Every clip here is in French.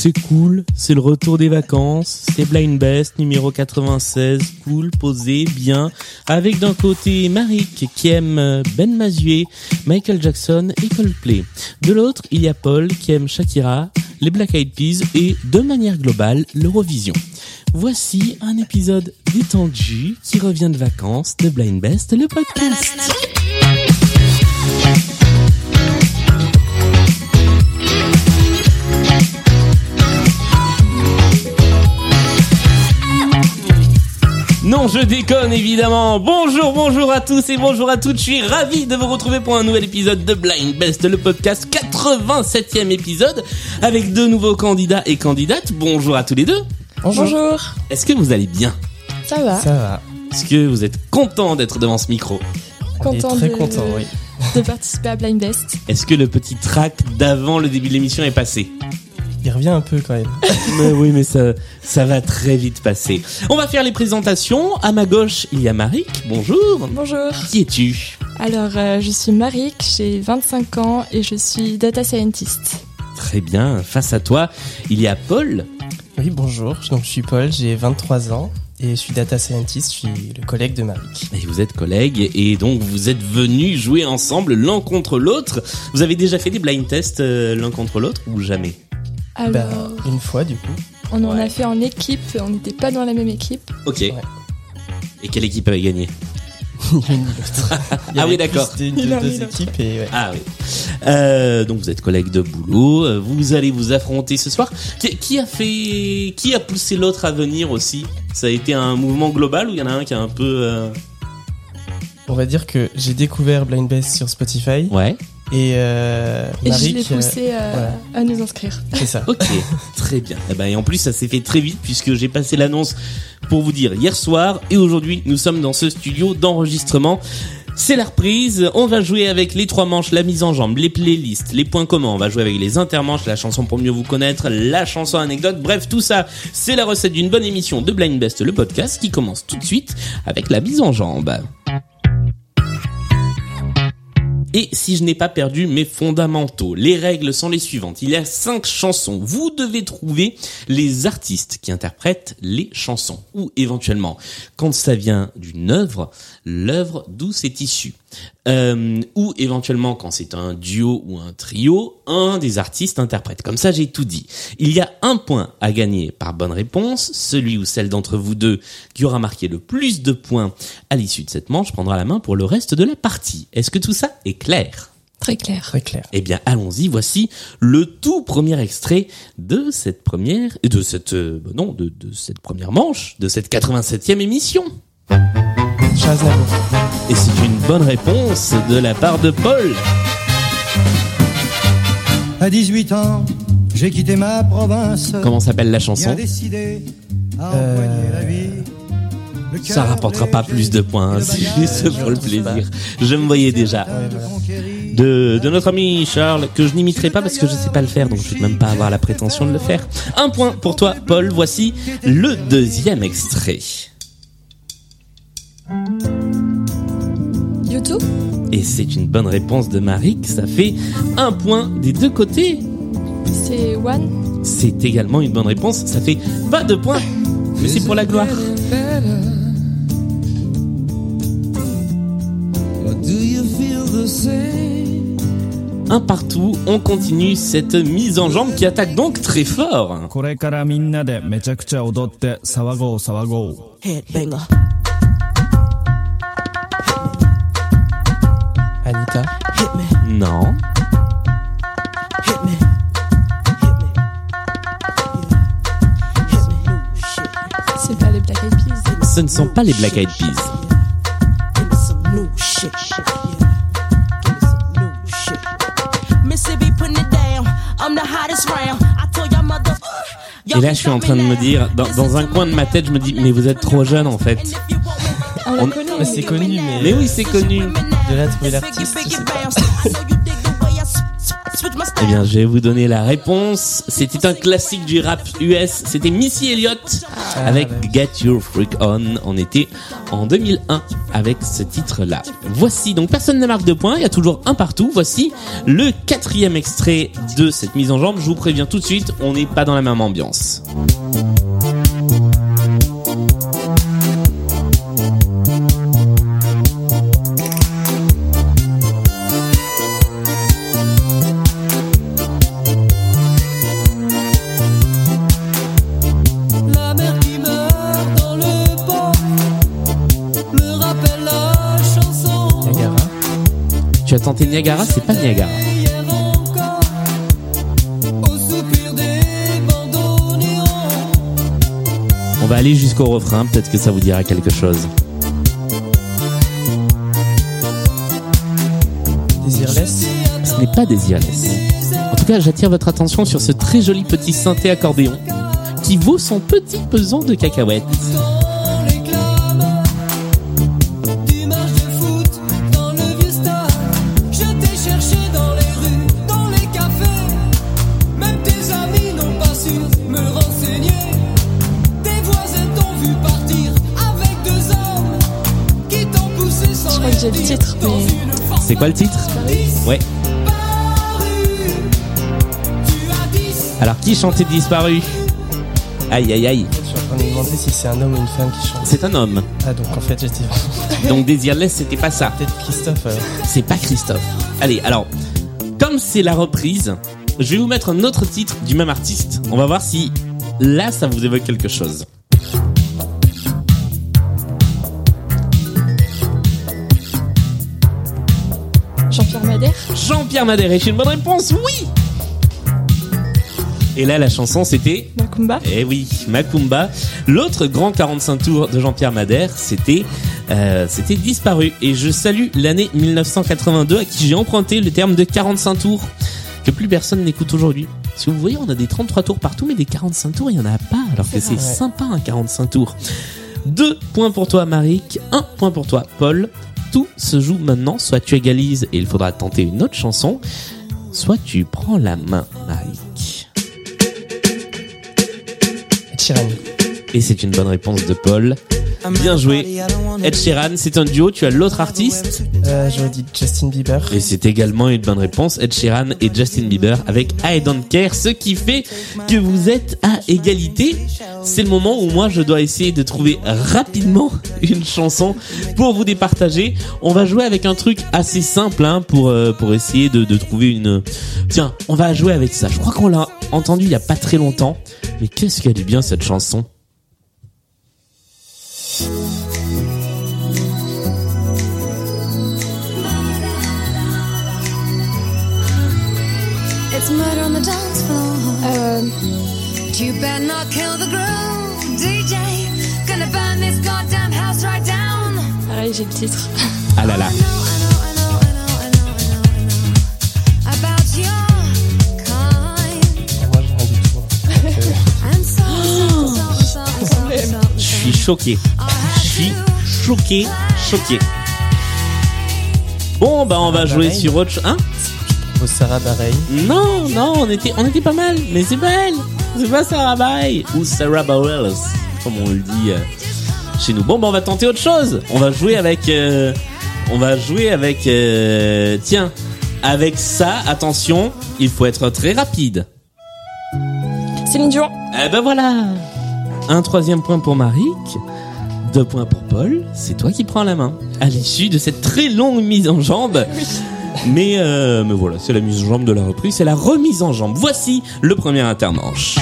C'est cool, c'est le retour des vacances, c'est Blind Best numéro 96, cool, posé, bien, avec d'un côté Marik qui aime Ben Mazué, Michael Jackson et Coldplay. De l'autre, il y a Paul qui aime Shakira, les Black Eyed Peas et, de manière globale, l'Eurovision. Voici un épisode détendu qui revient de vacances de Blind Best, le podcast. Non, je déconne évidemment. Bonjour, bonjour à tous et bonjour à toutes. Je suis ravi de vous retrouver pour un nouvel épisode de Blind Best, le podcast 87e épisode avec deux nouveaux candidats et candidates. Bonjour à tous les deux. Bonjour. Est-ce que vous allez bien? Ça va. Ça va. Est-ce que vous êtes content d'être devant ce micro? On est Content très de- content, oui. de participer à Blind Best. Est-ce que le petit track d'avant le début de l'émission est passé? Il revient un peu quand même. Mais oui, mais ça, ça va très vite passer. On va faire les présentations. À ma gauche, il y a Marik. Bonjour. Bonjour. Qui es-tu? Alors, euh, je suis Marik, j'ai 25 ans et je suis data scientist. Très bien. Face à toi, il y a Paul. Oui, bonjour. Donc, je suis Paul, j'ai 23 ans et je suis data scientist, je suis le collègue de Marik. Et vous êtes collègues et donc vous êtes venus jouer ensemble l'un contre l'autre. Vous avez déjà fait des blind tests euh, l'un contre l'autre ou jamais? Alors, Bah, une fois du coup. on en a fait en équipe, on n'était pas dans la même équipe. Ok. Ouais. Et quelle équipe avait gagné? Ah oui, d'accord. de- Ni de deux équipes et ouais. Ah oui. Euh, donc vous êtes collègues de boulot. euh, Vous allez vous affronter ce soir. Qui, qui a fait, qui a poussé l'autre à venir aussi? Ça a été un mouvement global ou il y en a un qui a un peu. euh, On va dire que j'ai découvert Blind Best sur Spotify Ouais. et euh, Et je l'ai poussé euh, voilà. à nous inscrire. c'est ça. Ok, très bien. Et, ben, et en plus, ça s'est fait très vite puisque j'ai passé l'annonce pour vous dire hier soir et aujourd'hui, nous sommes dans ce studio d'enregistrement. C'est la reprise. On va jouer avec les trois manches, la mise en jambe, les playlists, les points communs. On va jouer avec les intermanches, la chanson pour mieux vous connaître, la chanson anecdote. Bref, tout ça, c'est la recette d'une bonne émission de Blind Best, le podcast qui commence tout de suite avec la mise en jambe. Et si je n'ai pas perdu mes fondamentaux, les règles sont les suivantes. Il y a cinq chansons. Vous devez trouver les artistes qui interprètent les chansons. Ou éventuellement, quand ça vient d'une œuvre, l'œuvre d'où c'est issu. Euh, ou éventuellement, quand c'est un duo ou un trio, un des artistes interprète. Comme ça, j'ai tout dit. Il y a un point à gagner par bonne réponse. Celui ou celle d'entre vous deux qui aura marqué le plus de points à l'issue de cette manche prendra la main pour le reste de la partie. Est-ce que tout ça est clair? Très clair. Très clair. eh bien, allons-y. Voici le tout premier extrait de cette première, de cette, euh, non, de, de cette première manche, de cette 87e émission. Et c'est une bonne réponse de la part de Paul. À 18 ans, j'ai quitté ma province. Comment s'appelle la chanson décidé à Euh, la vie. Ça rapportera pas plus de points, hein, c'est juste pour le plaisir. Je me voyais déjà. De, de notre ami Charles, que je n'imiterai pas parce que je sais pas le faire, donc je vais même pas avoir la prétention de le faire. Un point pour toi, Paul. Voici le deuxième extrait. YouTube? Et c'est une bonne réponse de Marik. Ça fait un point des deux côtés. C'est One. C'est également une bonne réponse. Ça fait pas de points. Mais c'est pour la gloire. Un partout, on continue cette mise en jambe qui attaque donc très fort. Non. C'est pas les Black Eyed Peas. Ce ne sont pas les Black Eyed Peas. Et là, je suis en train de me dire, dans, dans un coin de ma tête, je me dis, mais vous êtes trop jeune en fait. On On-. Ouais, c'est connu, mais. Mais oui, c'est connu. De là trouver l'artiste, je sais pas. Eh bien, je vais vous donner la réponse. C'était un classique du rap US. C'était Missy Elliott avec Get Your Freak On. On était en 2001 avec ce titre-là. Voici, donc personne ne marque de points. Il y a toujours un partout. Voici le quatrième extrait de cette mise en jambe. Je vous préviens tout de suite, on n'est pas dans la même ambiance. Tu as tenté Niagara, c'est pas Niagara. On va aller jusqu'au refrain, peut-être que ça vous dira quelque chose. Desireless. Ce n'est pas Desireless. En tout cas, j'attire votre attention sur ce très joli petit synthé accordéon qui vaut son petit pesant de cacahuètes. Quoi le titre Ouais. Alors, qui chantait Disparu Aïe, aïe, aïe. Je suis en train de me demander si c'est un homme ou une femme qui chante. C'est un homme. Ah, donc en fait, j'étais Donc, Desireless, c'était pas ça. peut-être Christophe. alors. C'est pas Christophe. Allez, alors, comme c'est la reprise, je vais vous mettre un autre titre du même artiste. On va voir si là, ça vous évoque quelque chose. Jean-Pierre Madère. Jean-Pierre Madère est une bonne réponse, oui Et là, la chanson, c'était Macumba. Eh oui, Macumba. L'autre grand 45 tours de Jean-Pierre Madère, c'était euh, c'était disparu. Et je salue l'année 1982 à qui j'ai emprunté le terme de 45 tours que plus personne n'écoute aujourd'hui. Parce que vous voyez, on a des 33 tours partout, mais des 45 tours, il y en a pas. Alors que c'est sympa un 45 tours. Deux points pour toi, Marik. Un point pour toi, Paul. Tout se joue maintenant. Soit tu égalises et il faudra tenter une autre chanson, soit tu prends la main, Sheeran. Et c'est une bonne réponse de Paul. Bien joué. Ed Sheeran, c'est un duo, tu as l'autre artiste. Euh, J'aurais dit Justin Bieber. Et c'est également une bonne réponse, Ed Sheeran et Justin Bieber avec I Don't Care, ce qui fait que vous êtes à égalité. C'est le moment où moi je dois essayer de trouver rapidement une chanson pour vous départager. On va jouer avec un truc assez simple hein, pour euh, pour essayer de, de trouver une. Tiens, on va jouer avec ça. Je crois qu'on l'a entendu il y a pas très longtemps, mais qu'est-ce qu'elle est bien cette chanson? You better not kill the groove, DJ. Gonna burn this goddamn house right down. pareil, j'ai le titre. Ah là là. Je suis choqué. Je suis choqué, choqué. Bon, bah on va jouer sur autre. Hein? Au Sarah Bareilles. Non, non, on était, on était pas mal, mais c'est pas elle. C'est pas Sarah Bareilles ou Sarah Bareilles, comme on le dit euh, chez nous. Bon, bah on va tenter autre chose. On va jouer avec, euh, on va jouer avec, euh, tiens, avec ça. Attention, il faut être très rapide. Céline Dion. Eh ben voilà Un troisième point pour Marik, deux points pour Paul, c'est toi qui prends la main. À l'issue de cette très longue mise en jambe. Mais, euh, mais voilà, c'est la mise en jambe de la reprise, c'est la remise en jambe. Voici le premier intermanche.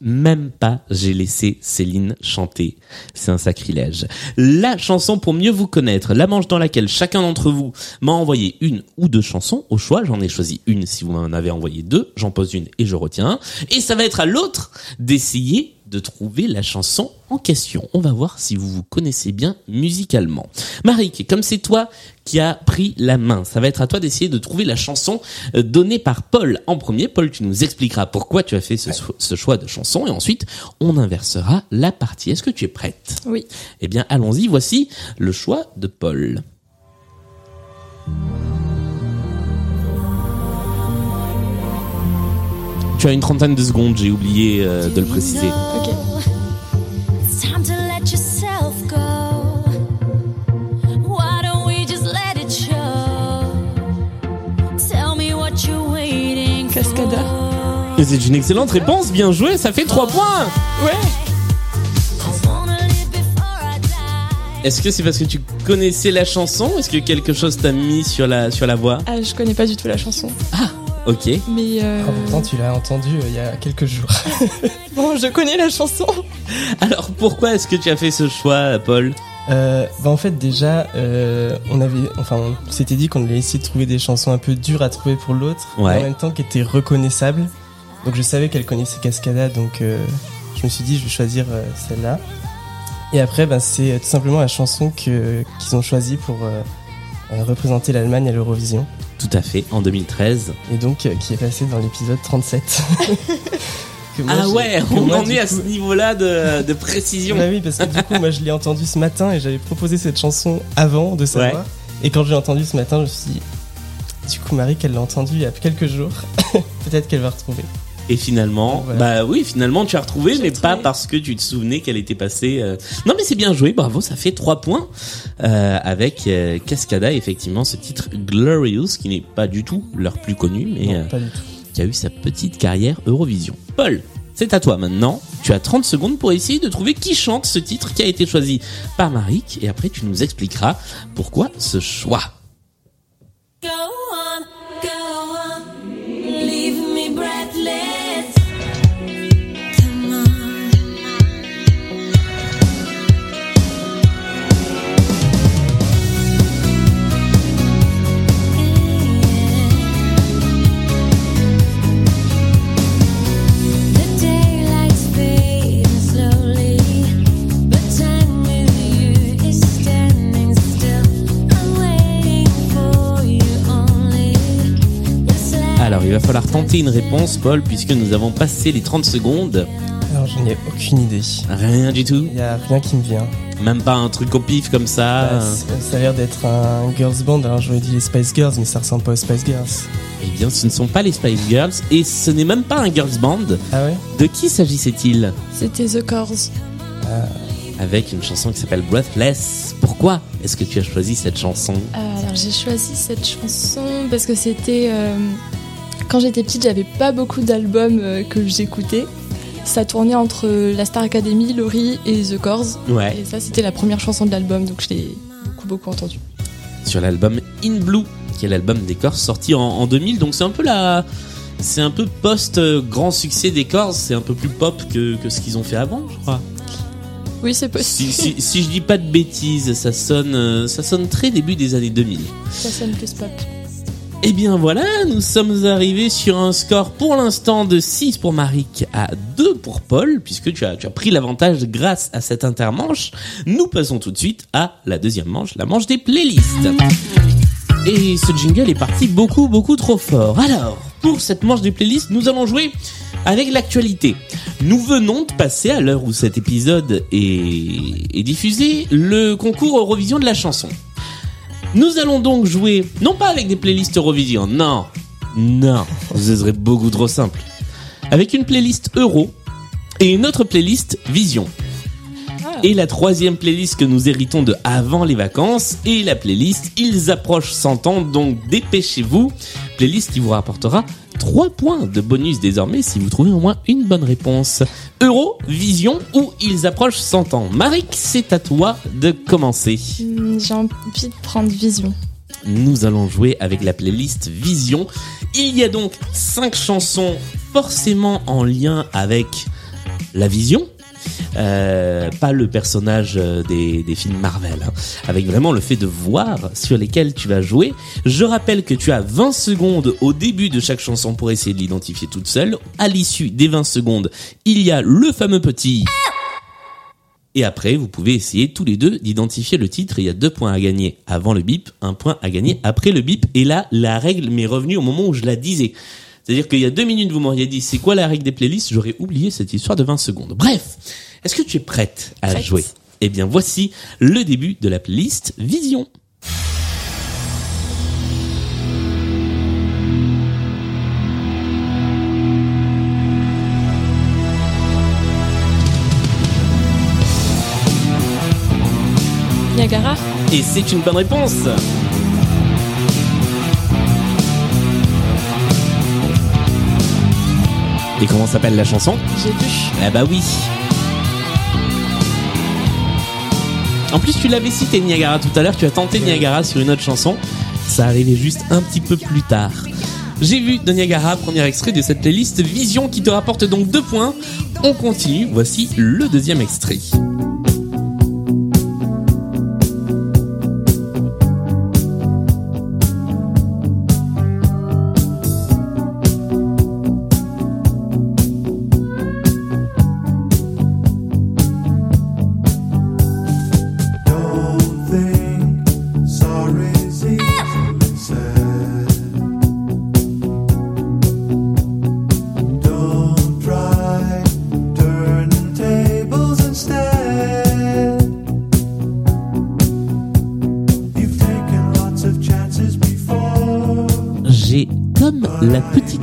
Même pas j'ai laissé Céline chanter. C'est un sacrilège. La chanson pour mieux vous connaître, la manche dans laquelle chacun d'entre vous m'a envoyé une ou deux chansons au choix. J'en ai choisi une si vous m'en avez envoyé deux. J'en pose une et je retiens. Et ça va être à l'autre d'essayer de trouver la chanson en question. On va voir si vous vous connaissez bien musicalement. Marik, comme c'est toi qui as pris la main, ça va être à toi d'essayer de trouver la chanson euh, donnée par Paul en premier. Paul, tu nous expliqueras pourquoi tu as fait ce, ce choix de chanson et ensuite on inversera la partie. Est-ce que tu es prête? Oui. Eh bien, allons-y. Voici le choix de Paul. Tu as une trentaine de secondes, j'ai oublié euh, de le préciser. Ok. Cascada. C'est une excellente réponse, bien joué, ça fait 3 points Ouais. Est-ce que c'est parce que tu connaissais la chanson Est-ce que quelque chose t'a mis sur la, sur la voie? Ah, je connais pas du tout la chanson. Ok. Mais euh, Ah, pourtant, tu l'as entendu euh, il y a quelques jours. bon, je connais la chanson. Alors pourquoi est-ce que tu as fait ce choix, Paul? Euh, bah en fait déjà euh, on avait enfin on s'était dit qu'on allait essayer de trouver des chansons un peu dures à trouver pour l'autre Ouais. mais en même temps qui étaient reconnaissables donc je savais qu'elle connaissait Cascada donc euh, je me suis dit je vais choisir euh, celle-là et après bah, c'est tout simplement la chanson que qu'ils ont choisie pour représenter l'Allemagne à l'Eurovision Tout à fait, en 2013. et donc euh, qui est passée dans l'épisode 37 Que moi, ah ouais, on moi, en du est à ce niveau-là de, de précision. Bah oui, parce que du coup, moi, je l'ai entendu ce matin et j'avais proposé cette chanson avant de savoir. Et quand je l'ai entendue ce matin, je me suis dit, du coup, Marie, qu'elle l'a entendue il y a quelques jours, peut-être qu'elle va retrouver. Et finalement, bah oui, finalement tu as retrouvé, mais pas parce que tu te souvenais qu'elle était passée. euh, Non, mais c'est bien joué, bravo, ça fait 3 points euh, avec euh, Cascada, effectivement, ce titre Glorious qui n'est pas du tout leur plus connu, mais Non, euh, pas du tout. qui a eu sa petite carrière Eurovision. Paul, c'est à toi maintenant. Tu as 30 secondes pour essayer de trouver qui chante ce titre qui a été choisi par Marik, et après tu nous expliqueras pourquoi ce choix. Go falloir tenter une réponse, Paul, puisque nous avons passé les 30 secondes. Alors, je n'ai aucune idée. Rien du tout. Il y a rien qui me vient. Même pas un truc au pif comme ça. Bah, ça a l'air d'être un girls band. Alors, j'aurais dit les Spice Girls, mais ça ressemble pas aux Spice Girls. Eh bien, ce ne sont pas les Spice Girls et ce n'est même pas un girls band. Ah ouais? De qui s'agissait-il? C'était The Corrs. Avec une chanson qui s'appelle Breathless. Pourquoi est-ce que tu as choisi cette chanson? Euh, alors j'ai choisi cette chanson parce que c'était euh, quand j'étais petite, j'avais pas beaucoup d'albums euh, que j'écoutais. Ça tournait entre la Star Academy, Laurie et The Corrs. Ouais. Et ça, c'était la première chanson de l'album, donc je l'ai beaucoup beaucoup entendue. Sur l'album In Blue, qui est l'album des Corrs sorti en, en 2000. Donc c'est un peu la, c'est un peu post euh, grand succès des Corrs. C'est un peu plus pop que, que ce qu'ils ont fait avant, je crois. Oui, c'est Si, possible. si, si je dis pas de bêtises, ça sonne, euh, ça sonne très début des années 2000. Ça sonne plus pop. Eh bien voilà, nous sommes arrivés sur un score pour l'instant de 6 pour Marik à 2 pour Paul, puisque tu as, tu as pris l'avantage grâce à cette intermanche. Nous passons tout de suite à la deuxième manche, la manche des playlists. Et ce jingle est parti beaucoup beaucoup trop fort. Alors, pour cette manche des playlists, nous allons jouer avec l'actualité. Nous venons de passer, à l'heure où cet épisode est, est diffusé, le concours Eurovision de la chanson. Nous allons donc jouer, non pas avec des playlists Eurovision, non, non, ce serait beaucoup trop simple. Avec une playlist Euro et une autre playlist Vision. Ah. Et la troisième playlist que nous héritons de avant les vacances et la playlist Ils approchent 100 ans, donc dépêchez-vous. Playlist qui vous rapportera 3 points de bonus désormais si vous trouvez au moins une bonne réponse. Euro, Vision ou Ils approchent 100 ans. Marik, c'est à toi de commencer. Hmm, J'ai envie de prendre Vision. Nous allons jouer avec la playlist Vision. Il y a donc cinq chansons forcément en lien avec la vision. Euh, pas le personnage euh, des, films Marvel, hein. avec vraiment le fait de voir sur lesquels tu vas jouer. Je rappelle que tu as 20 secondes au début de chaque chanson pour essayer de l'identifier toute seule. À l'issue des 20 secondes, il y a le fameux petit et après, vous pouvez essayer tous les deux d'identifier le titre. Il y a deux points à gagner avant le bip, un point à gagner après le bip. Et là, la règle m'est revenue au moment où je la disais. C'est-à-dire qu'il y a deux minutes, vous m'auriez dit, c'est quoi la règle des playlists? J'aurais oublié cette histoire de 20 secondes. Bref, est-ce que tu es prête à prête. jouer? Eh bien, voici le début de la playlist Vision. Niagara? Et c'est une bonne réponse. Et comment s'appelle la chanson J'ai vu. Ah bah oui. En plus, tu l'avais cité Niagara tout à l'heure, tu as tenté Niagara sur une autre chanson. Ça arrivait juste un petit peu plus tard. J'ai vu de Niagara, premier extrait de cette playlist Vision qui te rapporte donc deux points. On continue, voici le deuxième extrait.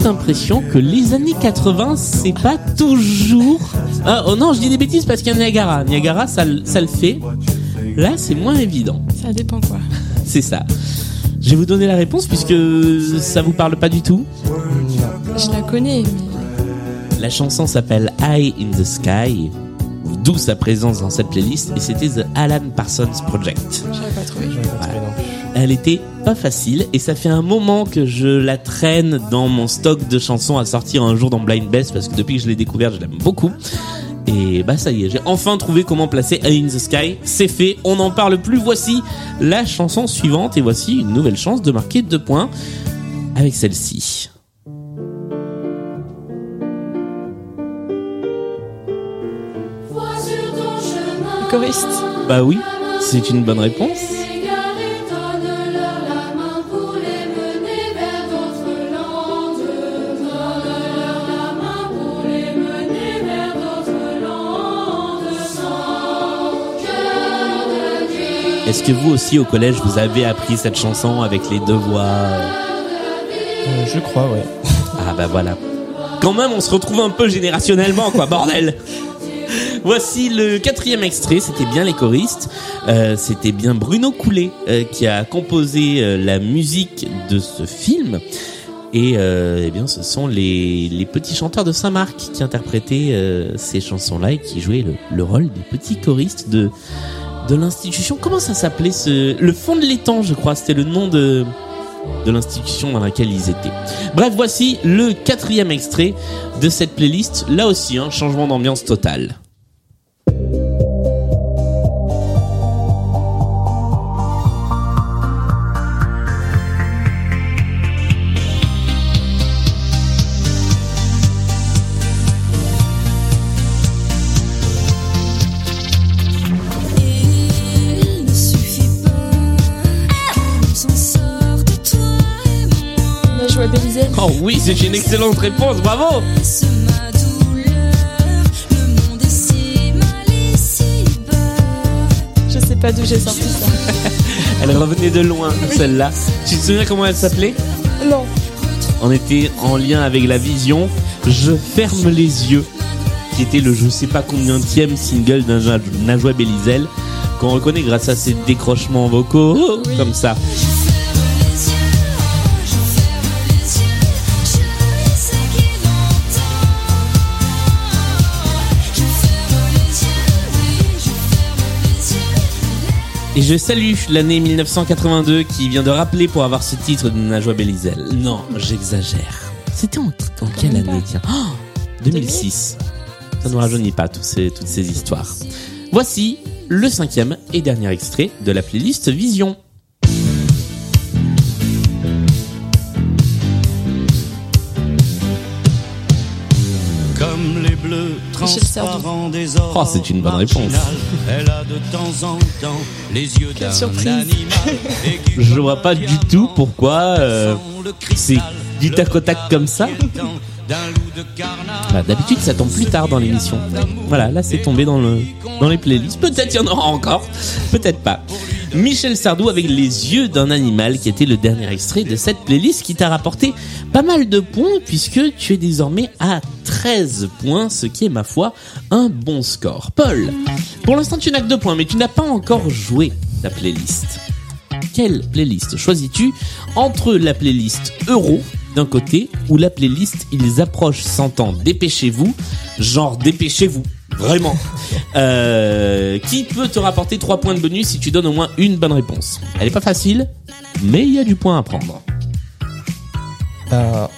Impression que les années 80, c'est pas toujours... Ah, oh non, je dis des bêtises parce qu'il y a Niagara. Niagara, ça, le- ça le fait. Là, c'est moins évident. Ça dépend quoi. C'est ça. Je vais vous donner la réponse puisque ça vous parle pas du tout. Je la connais, mais La chanson s'appelle Eye in the Sky, d'où sa présence dans cette playlist, et c'était The Alan Parsons Project. pas trouvé. Elle était pas facile, et ça fait un moment que je la traîne dans mon stock de chansons à sortir un jour dans Blind Best, parce que depuis que je l'ai découverte, je l'aime beaucoup. Et bah ça y est, j'ai enfin trouvé comment placer Eye in the Sky. C'est fait, on n'en parle plus. Voici la chanson suivante, et voici une nouvelle chance de marquer deux points avec celle-ci. Le choriste. Bah oui, c'est une bonne réponse. Que vous aussi au collège vous avez appris cette chanson avec les deux voix Euh, je crois, ouais. Ah bah voilà. Quand même on se retrouve un peu générationnellement quoi bordel. Voici le quatrième extrait, c'était bien les choristes, Euh, c'était bien Bruno Coulet euh, qui a composé euh, la musique de ce film. Et eh bien, ce sont les, les petits chanteurs de Saint-Marc qui interprétaient ces chansons-là et qui jouaient le, le rôle des petits choristes de de l'institution. Comment ça s'appelait ce le fond de l'étang, je crois, c'était le nom de de l'institution dans laquelle ils étaient. Bref, voici le quatrième extrait de cette playlist. Là aussi, un changement d'ambiance total. Oh oui, c'est une excellente réponse, bravo. Je sais pas d'où j'ai sorti ça. Elle revenait de loin, celle-là. Tu te souviens comment elle s'appelait? Non. On était en lien avec la vision. Je ferme les yeux, qui était le je sais pas combien single d'un Najwa Belizel, qu'on reconnaît grâce à ses décrochements vocaux, Oui. comme ça. Et je salue l'année 1982 qui vient de rappeler pour avoir ce titre de Najwa Belizel. Non, j'exagère. C'était en, en quelle année tiens? Oh, 2006. Ça ne rajeunit pas tous ces- toutes ces histoires. Voici le cinquième et dernier extrait de la playlist Vision. Michel Oh, c'est une bonne réponse. marginales, Elle a de temps en temps les yeux Quelle d'un surprise. Je vois pas du tout pourquoi euh, c'est du tac au tac comme ça. Bah, D'habitude, ça tombe plus tard dans l'émission. Voilà, là, c'est tombé dans le dans les playlists. Peut-être il y en aura encore, peut-être pas. Michel Sardou avec les yeux d'un animal, qui était le dernier extrait de cette playlist, qui t'a rapporté pas mal de points puisque tu es désormais à 13 points, ce qui est ma foi un bon score. Paul, pour l'instant tu n'as que deux points, mais tu n'as pas encore joué. ta playlist. Quelle playlist choisis-tu entre la playlist Euro d'un côté ou la playlist Ils approchent 100 ans Dépêchez-vous, genre dépêchez-vous, vraiment. Euh, qui peut te rapporter 3 points de bonus si tu donnes au moins une bonne réponse? Elle est pas facile, mais il y a du point à prendre. Ben,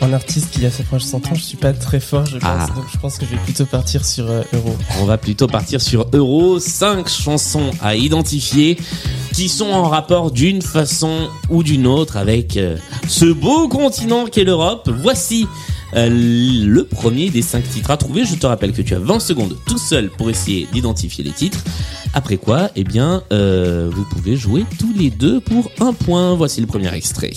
en artiste qui a s'approche 100 ans, je suis pas très fort, je pense. Ah. Donc je pense que je vais plutôt partir sur euh, Euro. On va plutôt partir sur Euro, 5 chansons à identifier qui sont en rapport d'une façon ou d'une autre avec euh, ce beau continent qu'est l'Europe. Voici euh, le premier des 5 titres à trouver. Je te rappelle que tu as 20 secondes tout seul pour essayer d'identifier les titres. Après quoi, eh bien, euh, vous pouvez jouer tous les deux pour un point. Voici le premier extrait.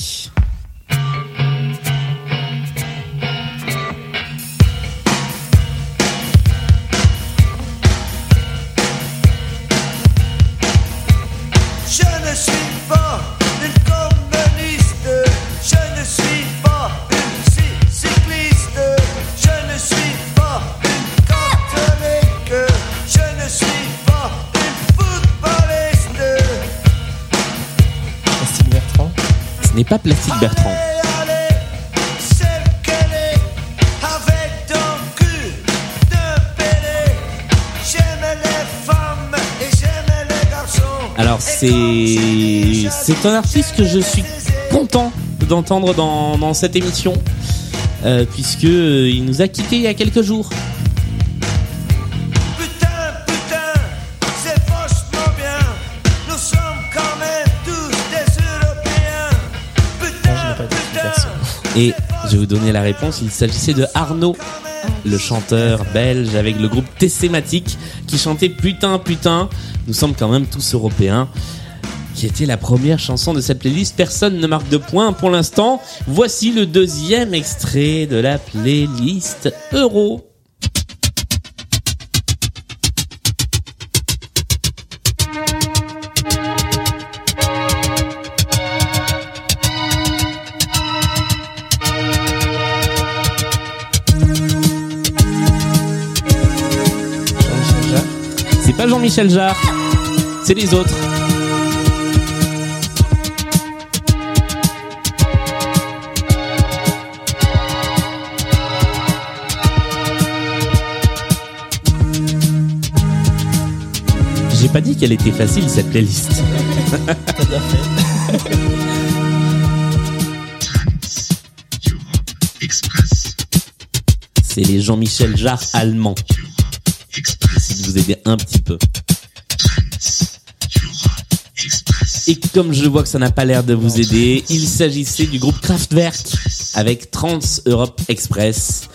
J'aime les garçons. Alors c'est un artiste que je suis content d'entendre dans, cette émission euh, puisque euh, il nous a quittés il y a quelques jours. Et je vais vous donner la réponse. Il s'agissait de Arnaud, le chanteur belge avec le groupe Tessématique qui chantait Putain, putain. Nous sommes quand même tous européens. Qui était la première chanson de cette playlist. Personne ne marque de points pour l'instant. Voici le deuxième extrait de la playlist Euro. Jean-Michel Jarre, c'est les autres. J'ai pas dit qu'elle était facile cette playlist. C'est les Jean-Michel Jarre allemands. Aider un petit peu. Et comme je vois que ça n'a pas l'air de vous aider, il s'agissait du groupe Kraftwerk avec Trans Europe Express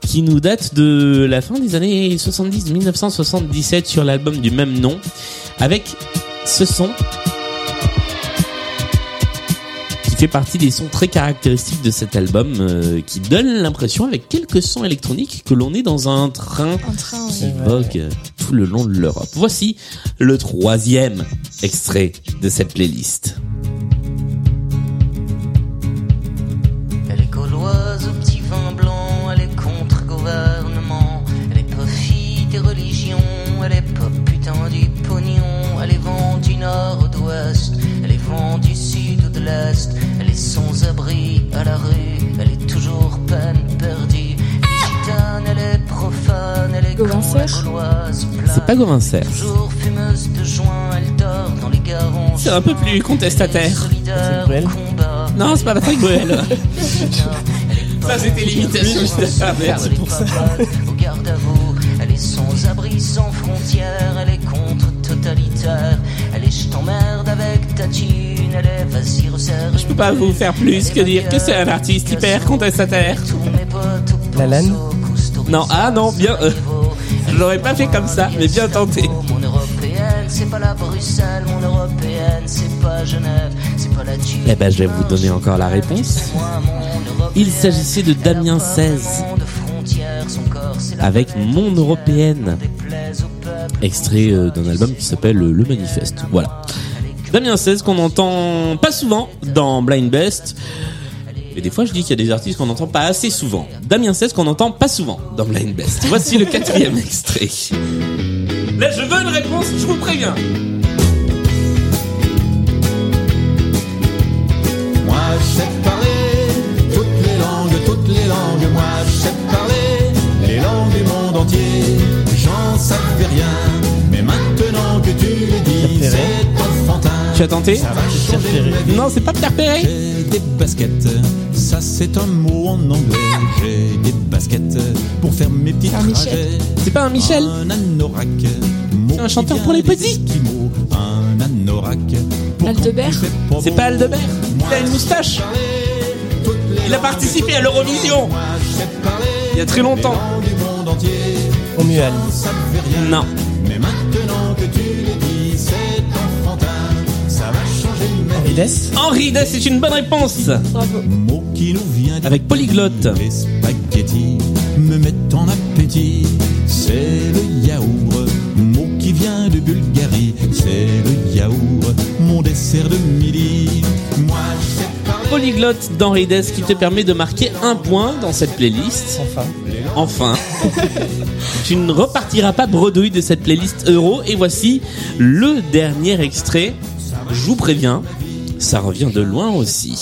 qui nous date de la fin des années 70, 1977 sur l'album du même nom avec ce son qui fait partie des sons très caractéristiques de cet album euh, qui donne l'impression avec quelques sons électroniques que l'on est dans un train Un train, qui vogue tout le long de l'Europe. Voici le troisième extrait de cette playlist. Elle est sans abri à la rue, elle est toujours peine perdue, elle est gitane, elle est profane, elle est con, la Gauvaincer gauloise C'est pas Govincer. Toujours fumeuse de joint, elle dort dans les garons. C'est un peu plus contestataire. Bruel. Non, c'est pas Patrick Bruel. Ça, c'était l'imitation de la merde. Elle est pas bonne au garde à vous. Elle est sans abri, sans frontières. Elle est contre totalitaire. Elle est je t'emmerde avec ta thune. Je peux pas vous faire plus que dire que c'est un artiste hyper contestataire. La Lanne Non, ah non, bien. euh, je l'aurais pas fait comme ça, mais bien tenté. Eh ben, je vais vous donner encore la réponse. Il s'agissait de Damien 16 avec Mon Européenne, extrait euh, d'un album qui s'appelle euh, Le Manifeste. Voilà. Damien 16 qu'on entend pas souvent dans Blind Best. Mais des fois, je dis qu'il y a des artistes qu'on n'entend pas assez souvent. Damien 16 qu'on n'entend pas souvent dans Blind Best. Voici le quatrième extrait. Là, je veux une réponse, je vous préviens. Moi, je sais parler toutes les langues, toutes les langues. Moi, je sais parler les langues du monde entier. J'en savais rien, mais maintenant que tu le dis, c'est tu as tenté Pierre Perret. Non, c'est pas Pierre Perret. J'ai des baskets, ça c'est un mot en anglais. J'ai des baskets pour faire mes petits Un Michel. trajets. C'est pas un Michel Un anorak. mot un qui chanteur vient pour les des petits. Esquimaux. Un anorak. pour Aldebert. quand il fait pas C'est beau. pas Aldebert Il a une moustache Il a participé à l'Eurovision Il y a très longtemps. Romuald. Non. Mais maintenant que tu le dis, c'est. Henri Dess Henri Dess, c'est une bonne réponse Bravo. Mot qui nous vient du Avec Polyglotte. Les spaghettis me mettent en appétit. C'est le yaourt, mot qui vient de Bulgarie. C'est le yaourt, mon dessert de midi. Moi, je sais parler. Polyglotte d'Henri Dess qui te permet de marquer un point dans cette playlist. Enfin. Enfin, tu ne repartiras pas bredouille de cette playlist euro. Et voici le dernier extrait. Je vous préviens, ça revient de loin aussi.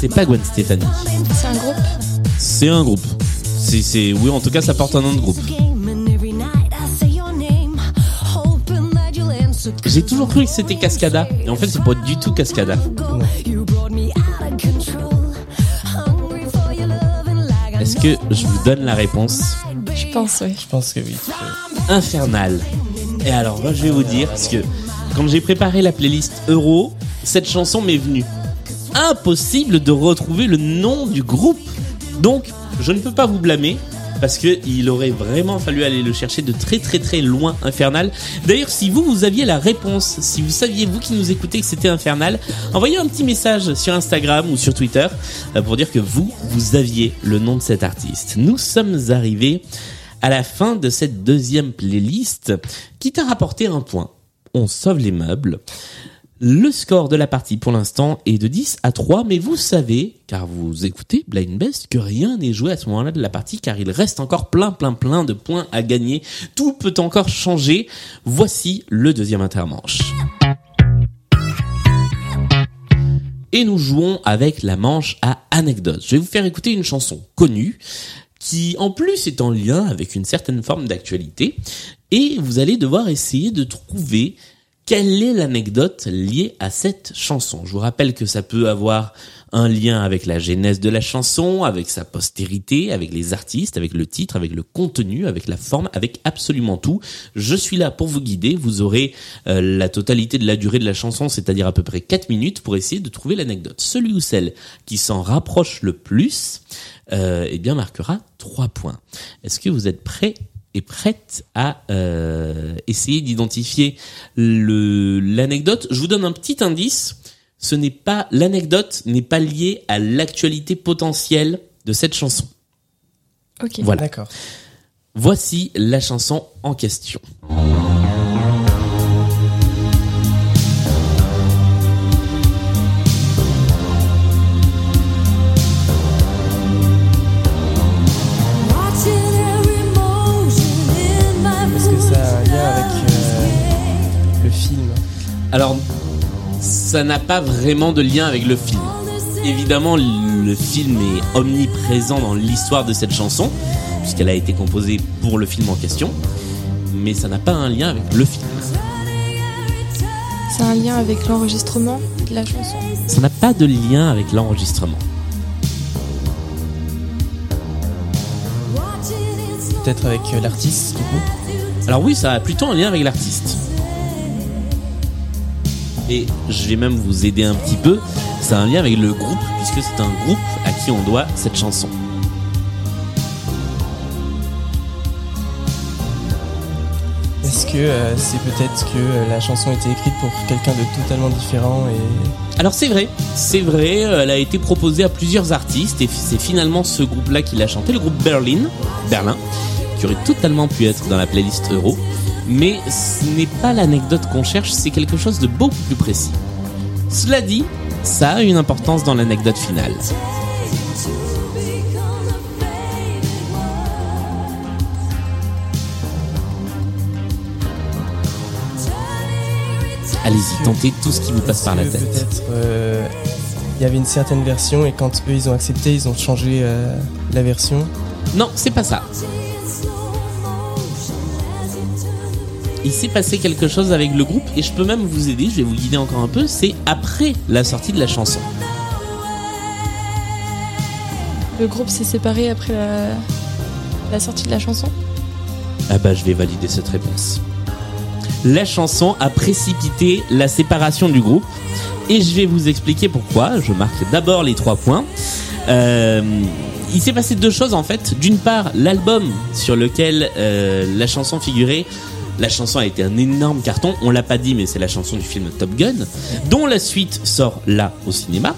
C'est pas Gwen Stefani. C'est un groupe C'est un groupe. C'est, c'est, oui, en tout cas, ça porte un nom de groupe. J'ai toujours cru que c'était Cascada. Et en fait, c'est pas du tout Cascada. Est-ce que je vous donne la réponse? Je pense, oui. Je pense que oui. Infernal. Et alors, moi, je vais vous dire, parce que quand j'ai préparé la playlist Euro, cette chanson m'est venue. Impossible de retrouver le nom du groupe. Donc, je ne peux pas vous blâmer. Parce que il aurait vraiment fallu aller le chercher de très très très loin Infernal. D'ailleurs, si vous vous aviez la réponse, si vous saviez vous qui nous écoutez que c'était Infernal, envoyez un petit message sur Instagram ou sur Twitter euh, pour dire que vous vous aviez le nom de cet artiste. Nous sommes arrivés à la fin de cette deuxième playlist qui t'a rapporté un point. On sauve les meubles. Le score de la partie pour l'instant est de 10 à 3, mais vous savez, car vous écoutez Blind Best, que rien n'est joué à ce moment-là de la partie, car il reste encore plein plein plein de points à gagner. Tout peut encore changer. Voici le deuxième intermanche. Et nous jouons avec la manche à anecdote. Je vais vous faire écouter une chanson connue qui en plus est en lien avec une certaine forme d'actualité et vous allez devoir essayer de trouver quelle est l'anecdote liée à cette chanson? Je vous rappelle que ça peut avoir un lien avec la genèse de la chanson, avec sa postérité, avec les artistes, avec le titre, avec le contenu, avec la forme, avec absolument tout. Je suis là pour vous guider. Vous aurez euh, la totalité de la durée de la chanson, c'est-à-dire à peu près 4 minutes pour essayer de trouver l'anecdote. Celui ou celle qui s'en rapproche le plus, euh, eh bien marquera 3 points. Est-ce que vous êtes prêts? Et prête à euh, essayer d'identifier le l'anecdote. Je vous donne un petit indice. Ce n'est pas l'anecdote n'est pas liée à l'actualité potentielle de cette chanson. Ok. Voilà. D'accord. Voici la chanson en question. Alors, ça n'a pas vraiment de lien avec le film. Évidemment, le film est omniprésent dans l'histoire de cette chanson, puisqu'elle a été composée pour le film en question, mais ça n'a pas un lien avec le film. C'est un lien avec l'enregistrement de la chanson. Ça n'a pas de lien avec l'enregistrement. Peut-être avec euh, l'artiste, du coup Alors oui, ça a plutôt un lien avec l'artiste. Et je vais même vous aider un petit peu. Ça a un lien avec le groupe, puisque c'est un groupe à qui on doit cette chanson. Est-ce que euh, c'est peut-être que euh, la chanson a été écrite pour quelqu'un de totalement différent et Alors c'est vrai, c'est vrai, euh, elle a été proposée à plusieurs artistes et c'est finalement ce groupe-là qui l'a chanté, le groupe Berlin, Berlin, qui aurait totalement pu être dans la playlist Euro. Mais ce n'est pas l'anecdote qu'on cherche, c'est quelque chose de beaucoup plus précis. Cela dit, ça a une importance dans l'anecdote finale. Allez-y, tentez tout ce qui vous passe par la tête. euh, il y avait une certaine version et quand eux ils ont accepté, ils ont changé euh, la version Non, c'est pas ça. Il s'est passé quelque chose avec le groupe et je peux même vous aider, je vais vous guider encore un peu, c'est après la sortie de la chanson. Le groupe s'est séparé après la, la sortie de la chanson? Ah bah je vais valider cette réponse. La chanson a précipité la séparation du groupe et je vais vous expliquer pourquoi. Je marque d'abord les trois points. Euh, il s'est passé deux choses en fait. D'une part, l'album sur lequel euh, la chanson figurait, la chanson a été un énorme carton. On l'a pas dit, mais c'est la chanson du film Top Gun, dont la suite sort là au cinéma,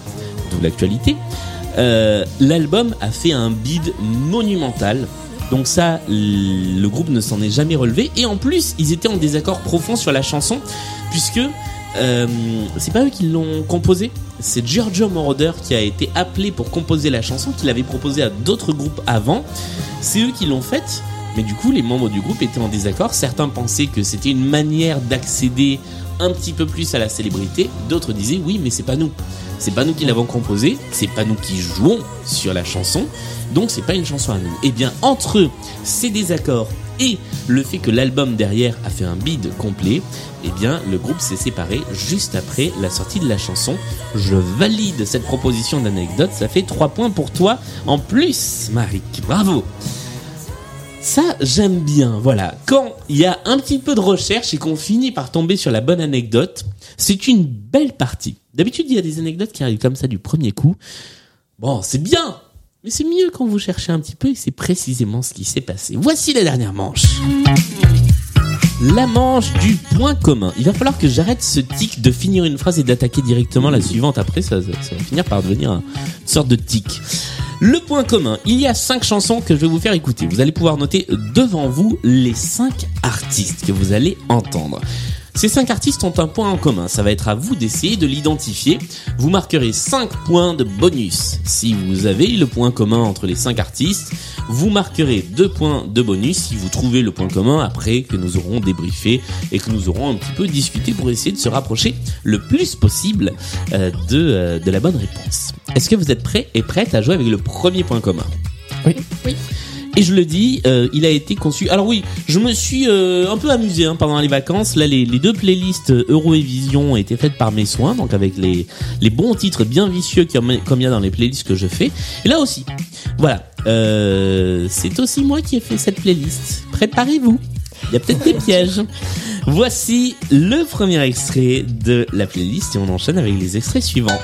d'où l'actualité. Euh, L'album a fait un bid monumental. Donc ça, le groupe ne s'en est jamais relevé. Et en plus, ils étaient en désaccord profond sur la chanson, puisque euh, c'est pas eux qui l'ont composé. C'est Giorgio Moroder qui a été appelé pour composer la chanson, qu'il avait proposé à d'autres groupes avant. C'est eux qui l'ont faite. Mais du coup, les membres du groupe étaient en désaccord. Certains pensaient que c'était une manière d'accéder un petit peu plus à la célébrité. D'autres disaient oui, mais c'est pas nous. C'est pas nous qui l'avons composé. C'est pas nous qui jouons sur la chanson. Donc c'est pas une chanson à nous. Et bien entre ces désaccords et le fait que l'album derrière a fait un bid complet, eh bien le groupe s'est séparé juste après la sortie de la chanson. Je valide cette proposition d'anecdote. Ça fait 3 points pour toi en plus, Marik. Bravo. Ça, j'aime bien. Voilà. Quand il y a un petit peu de recherche et qu'on finit par tomber sur la bonne anecdote, c'est une belle partie. D'habitude, il y a des anecdotes qui arrivent comme ça du premier coup. Bon, c'est bien. Mais c'est mieux quand vous cherchez un petit peu et c'est précisément ce qui s'est passé. Voici la dernière manche. La manche du point commun. Il va falloir que j'arrête ce tic de finir une phrase et d'attaquer directement la suivante. Après, ça, ça va finir par devenir un- une sorte de tic. Le point commun. Il y a cinq chansons que je vais vous faire écouter. Vous allez pouvoir noter devant vous les cinq artistes que vous allez entendre. Ces cinq artistes ont un point en commun. Ça va être à vous d'essayer de l'identifier. Vous marquerez 5 points de bonus. Si vous avez le point commun entre les cinq artistes, vous marquerez 2 points de bonus si vous trouvez le point commun après que nous aurons débriefé et que nous aurons un petit peu discuté pour essayer de se rapprocher le plus possible euh, de, euh, de la bonne réponse. Est-ce que vous êtes prêts et prêtes à jouer avec le premier point commun? Et je le dis, euh, il a été conçu. Alors oui, je me suis euh, un peu amusé hein, pendant les vacances. Là, les, les deux playlists Euro et Vision ont été faites par mes soins, donc avec les, les bons titres bien vicieux comme, comme il y a dans les playlists que je fais. Et là aussi, voilà, euh, c'est aussi moi qui ai fait cette playlist. Préparez-vous. Il y a peut-être des pièges. Voici le premier extrait de la playlist et on enchaîne avec les extraits suivants.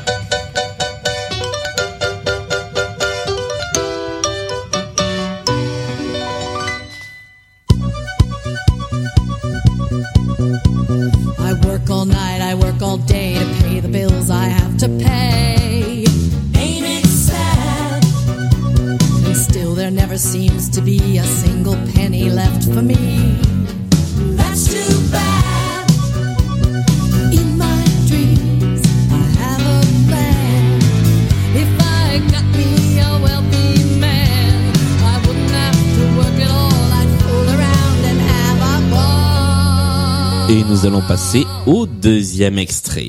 Passer au deuxième extrait.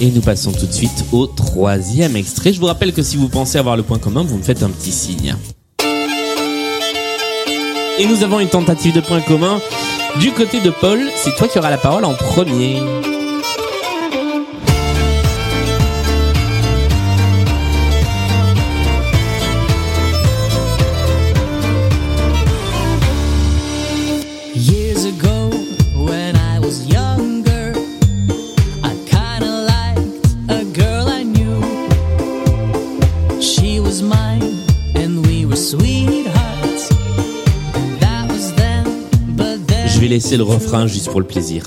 Et nous passons tout de suite au troisième extrait. Je vous rappelle que si vous pensez avoir le point commun, vous me faites un petit signe. Et nous avons une tentative de point commun. Du côté de Paul, c'est toi qui auras la parole en premier. Laisser le refrain juste pour le plaisir.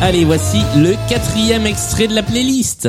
Allez, voici le quatrième extrait de la playlist.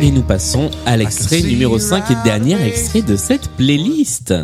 Et nous passons à l'extrait numéro 5 et dernier extrait de cette playlist.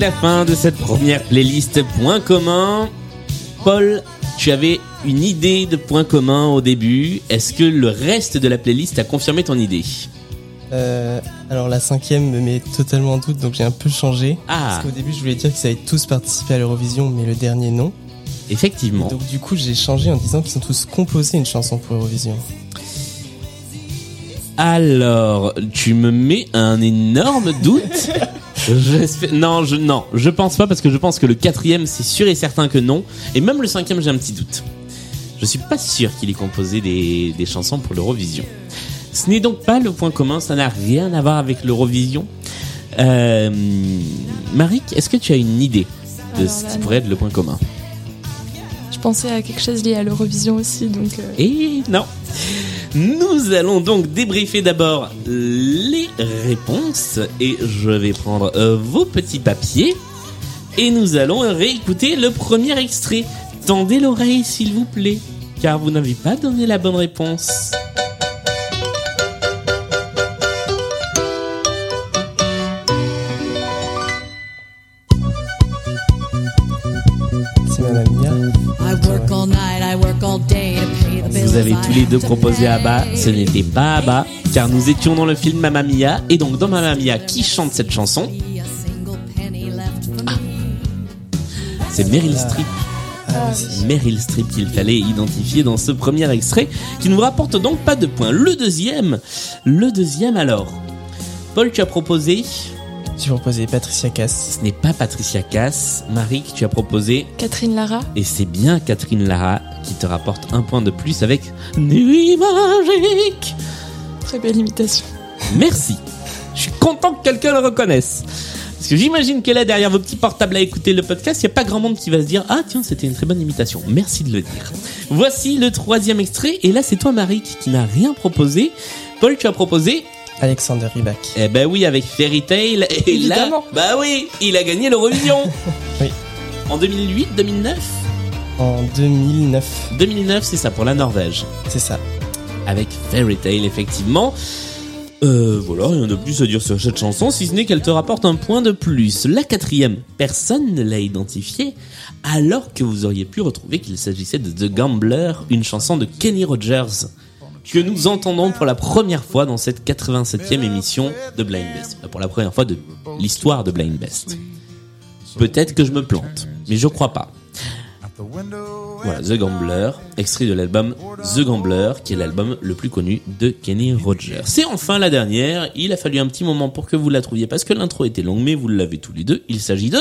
C'est la fin de cette première playlist Point commun. Paul, tu avais une idée de point commun au début. Est-ce que le reste de la playlist a confirmé ton idée? Euh, alors la cinquième me met totalement en doute, donc j'ai un peu changé. Ah. Parce qu'au début, je voulais dire qu'ils avaient tous participé à l'Eurovision, mais le dernier non. Effectivement. Donc du coup, j'ai changé en disant qu'ils ont tous composé une chanson pour Eurovision. Alors, tu me mets un énorme doute. Non, je, non, je pense pas parce que je pense que le quatrième, c'est sûr et certain que non. Et même le cinquième, j'ai un petit doute. Je suis pas sûr qu'il ait composé des, des chansons pour l'Eurovision. Ce n'est donc pas le point commun, ça n'a rien à voir avec l'Eurovision. Euh, Marik, est-ce que tu as une idée de Alors ce qui pourrait être le point commun? Je pensais à quelque chose lié à l'Eurovision aussi, donc. euh, Et non. Nous allons donc débriefer d'abord les réponses et je vais prendre euh, vos petits papiers et nous allons réécouter le premier extrait. Tendez l'oreille s'il vous plaît, car vous n'avez pas donné la bonne réponse. Avez tous les deux proposé. Abba, ce n'était pas Abba, car nous étions dans le film Mamma Mia, et donc dans Mamma Mia, qui chante cette chanson C'est Meryl Streep. Meryl Streep qu'il fallait identifier dans ce premier extrait, qui ne vous rapporte donc pas de points. Le deuxième, le deuxième alors. Paul, tu as proposé J'ai proposé Patricia Cass. Ce n'est pas Patricia Cass. Marie, tu as proposé Catherine Lara. et c'est bien Catherine Lara qui te rapporte un point de plus avec Nuit magique. Très belle imitation. Merci. Je suis content que quelqu'un le reconnaisse. Parce que j'imagine que là, derrière vos petits portables à écouter le podcast, il n'y a pas grand monde qui va se dire Ah, tiens, c'était une très bonne imitation. Merci de le dire. Voici le troisième extrait. Et là, c'est toi, Marie, qui n'a rien proposé. Paul, tu as proposé Alexander Rybak. Eh ben oui, avec Fairy Tail. Et là, bah oui, il a gagné l'Eurovision. Oui. En 2008, 2009 En 2009. 2009, c'est ça, pour la Norvège. C'est ça. Avec Fairy Tail, effectivement. Euh, voilà, rien de plus à dire sur cette chanson, si ce n'est qu'elle te rapporte un point de plus. La quatrième, personne ne l'a identifiée, alors que vous auriez pu retrouver qu'il s'agissait de The Gambler, une chanson de Kenny Rogers, que nous entendons pour la première fois dans cette 87e émission de Blind Best. Euh, Pour la première fois de l'histoire de Blind Best. Peut-être que je me plante, mais je crois pas. Voilà, The Gambler, extrait de l'album The Gambler, qui est l'album le plus connu de Kenny Rogers. C'est enfin la dernière, il a fallu un petit moment pour que vous la trouviez, parce que l'intro était longue, mais vous l'avez tous les deux, il s'agit de...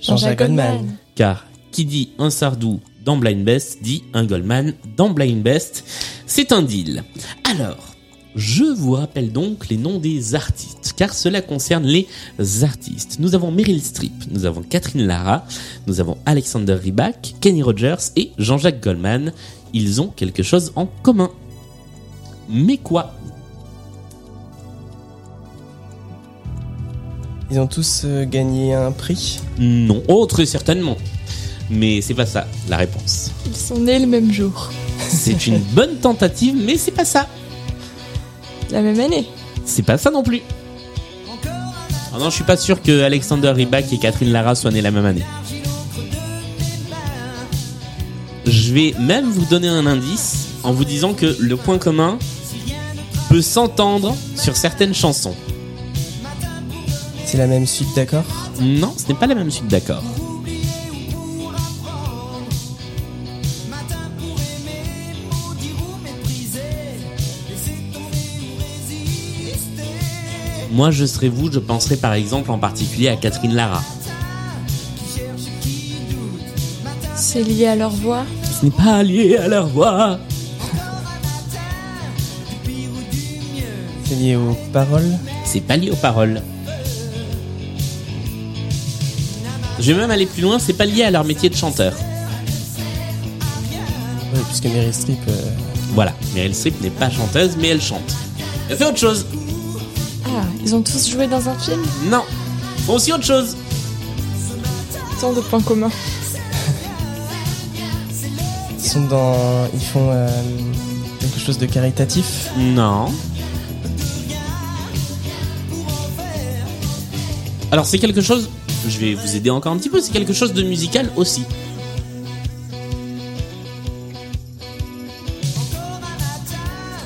Jean-Jacques Goldman. Car qui dit un Sardou dans Blind Best dit un Goldman dans Blind Best. C'est un deal. Alors, je vous rappelle donc les noms des artistes, car cela concerne les artistes. Nous avons Meryl Streep, nous avons Catherine Lara, nous avons Alexander Rybak, Kenny Rogers et Jean-Jacques Goldman. Ils ont quelque chose en commun. Mais quoi? Ils ont tous euh, gagné un prix? Non, oh, très certainement. Mais c'est pas ça la réponse. Ils sont nés le même jour. C'est une bonne tentative, mais c'est pas ça. La même année. C'est pas ça non plus. Ah non, je suis pas sûr que Alexander Rybak et Catherine Lara soient nés la même année. Je vais même vous donner un indice en vous disant que le point commun peut s'entendre sur certaines chansons. C'est la même suite d'accord Non, ce n'est pas la même suite d'accord. Moi, je serais vous, je penserais par exemple en particulier à Catherine Lara. C'est lié à leur voix. Ce n'est pas lié à leur voix. C'est lié aux paroles C'est pas lié aux paroles. Je vais même aller plus loin, c'est pas lié à leur métier de chanteur. Oui, puisque Meryl Streep. euh, Voilà, Meryl Streep n'est pas chanteuse, mais elle chante. Elle fait autre chose. Ah, ils ont tous joué dans un film Non, ils font aussi autre chose. Tant de points communs. Ils sont dans. Ils font euh, quelque chose de caritatif. Non. Alors c'est quelque chose, je vais vous aider encore un petit peu, c'est quelque chose de musical aussi.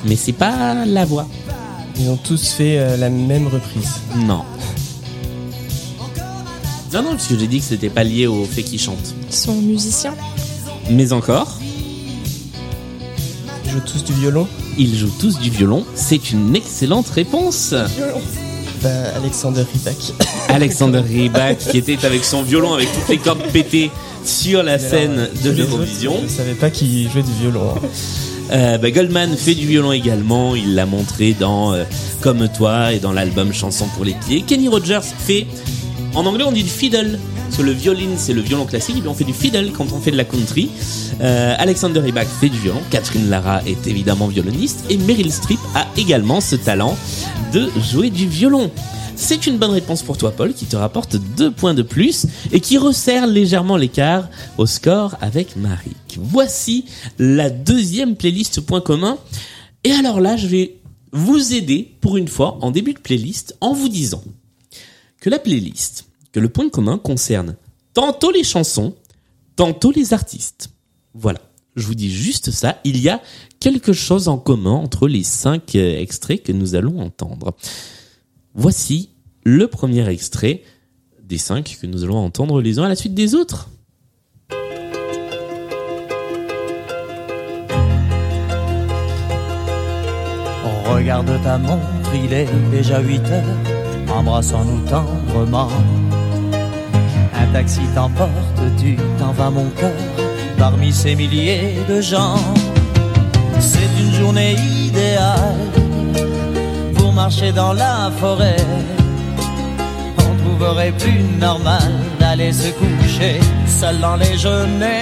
Mais c'est pas la voix. Ils ont tous fait euh, la même reprise. Non. Non, non, parce que j'ai dit que c'était pas lié au fait qu'ils chantent. Ils sont musiciens. Mais encore, Ils jouent tous du violon. ils jouent tous du violon. C'est une excellente réponse. Bah, Alexander Rybak. Alexander Rybak qui était avec son violon avec toutes les cordes pétées sur la scène de l'Eurovision. Je savais pas qu'il jouait du violon. hein. Euh, bah, Goldman fait du violon également, il l'a montré dans euh, Comme toi et dans l'album Chanson pour les pieds. Kenny Rogers fait, en anglais on dit du fiddle, parce que le violin c'est le violon classique, et puis on fait du fiddle quand on fait de la country. Euh, Alexander Rybak fait du violon, Catherine Lara est évidemment violoniste, et Meryl Streep a également ce talent de jouer du violon. C'est une bonne réponse pour toi, Paul, qui te rapporte deux points de plus et qui resserre légèrement l'écart au score avec Marik. Voici la deuxième playlist point commun. Et alors là, je vais vous aider pour une fois en début de playlist en vous disant que la playlist, que le point commun concerne tantôt les chansons, tantôt les artistes. Voilà. Je vous dis juste ça. Il y a quelque chose en commun entre les cinq euh, extraits que nous allons entendre. Voici le premier extrait des cinq que nous allons entendre les uns à la suite des autres. Regarde ta montre, il est déjà 8 heures. Embrassons-nous tendrement. Un taxi t'emporte, tu t'en vas mon cœur. Parmi ces milliers de gens, c'est une journée idéale marcher dans la forêt. On trouverait plus normal d'aller se coucher seul dans les genêts.